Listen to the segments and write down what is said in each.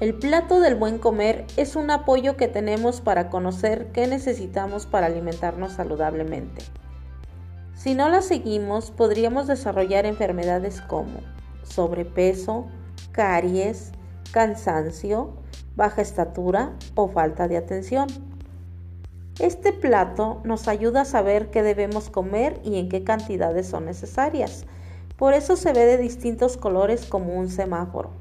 El plato del buen comer es un apoyo que tenemos para conocer qué necesitamos para alimentarnos saludablemente. Si no la seguimos, podríamos desarrollar enfermedades como sobrepeso, caries, cansancio, baja estatura o falta de atención. Este plato nos ayuda a saber qué debemos comer y en qué cantidades son necesarias. Por eso se ve de distintos colores como un semáforo.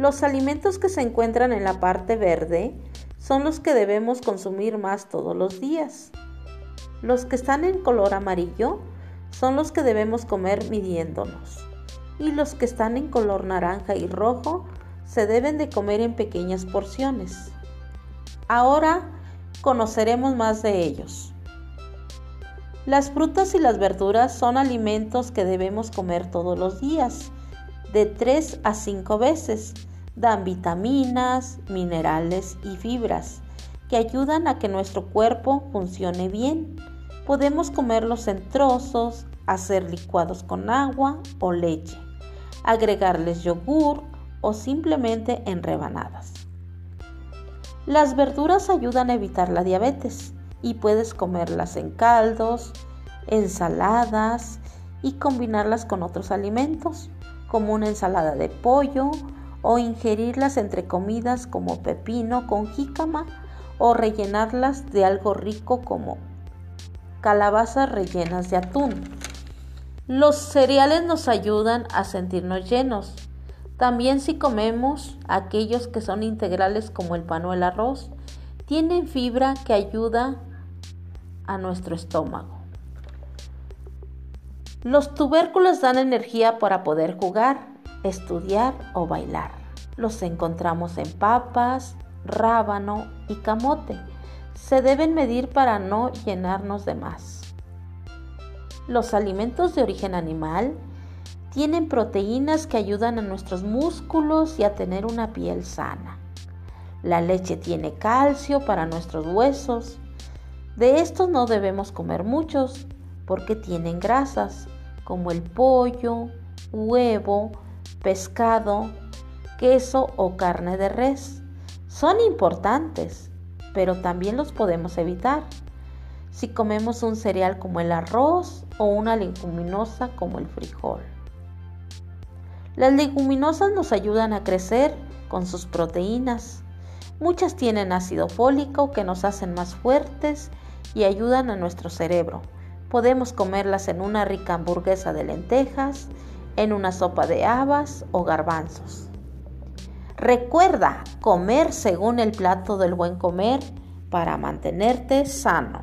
Los alimentos que se encuentran en la parte verde son los que debemos consumir más todos los días. Los que están en color amarillo son los que debemos comer midiéndonos. Y los que están en color naranja y rojo se deben de comer en pequeñas porciones. Ahora conoceremos más de ellos. Las frutas y las verduras son alimentos que debemos comer todos los días de 3 a 5 veces. Dan vitaminas, minerales y fibras que ayudan a que nuestro cuerpo funcione bien. Podemos comerlos en trozos, hacer licuados con agua o leche, agregarles yogur o simplemente en rebanadas. Las verduras ayudan a evitar la diabetes y puedes comerlas en caldos, ensaladas y combinarlas con otros alimentos como una ensalada de pollo o ingerirlas entre comidas como pepino con jícama o rellenarlas de algo rico como calabazas rellenas de atún. Los cereales nos ayudan a sentirnos llenos. También si comemos aquellos que son integrales como el pan o el arroz, tienen fibra que ayuda a nuestro estómago. Los tubérculos dan energía para poder jugar, estudiar o bailar. Los encontramos en papas, rábano y camote. Se deben medir para no llenarnos de más. Los alimentos de origen animal tienen proteínas que ayudan a nuestros músculos y a tener una piel sana. La leche tiene calcio para nuestros huesos. De estos no debemos comer muchos porque tienen grasas como el pollo, huevo, pescado, queso o carne de res. Son importantes, pero también los podemos evitar. Si comemos un cereal como el arroz o una leguminosa como el frijol. Las leguminosas nos ayudan a crecer con sus proteínas. Muchas tienen ácido fólico que nos hacen más fuertes y ayudan a nuestro cerebro. Podemos comerlas en una rica hamburguesa de lentejas, en una sopa de habas o garbanzos. Recuerda comer según el plato del buen comer para mantenerte sano.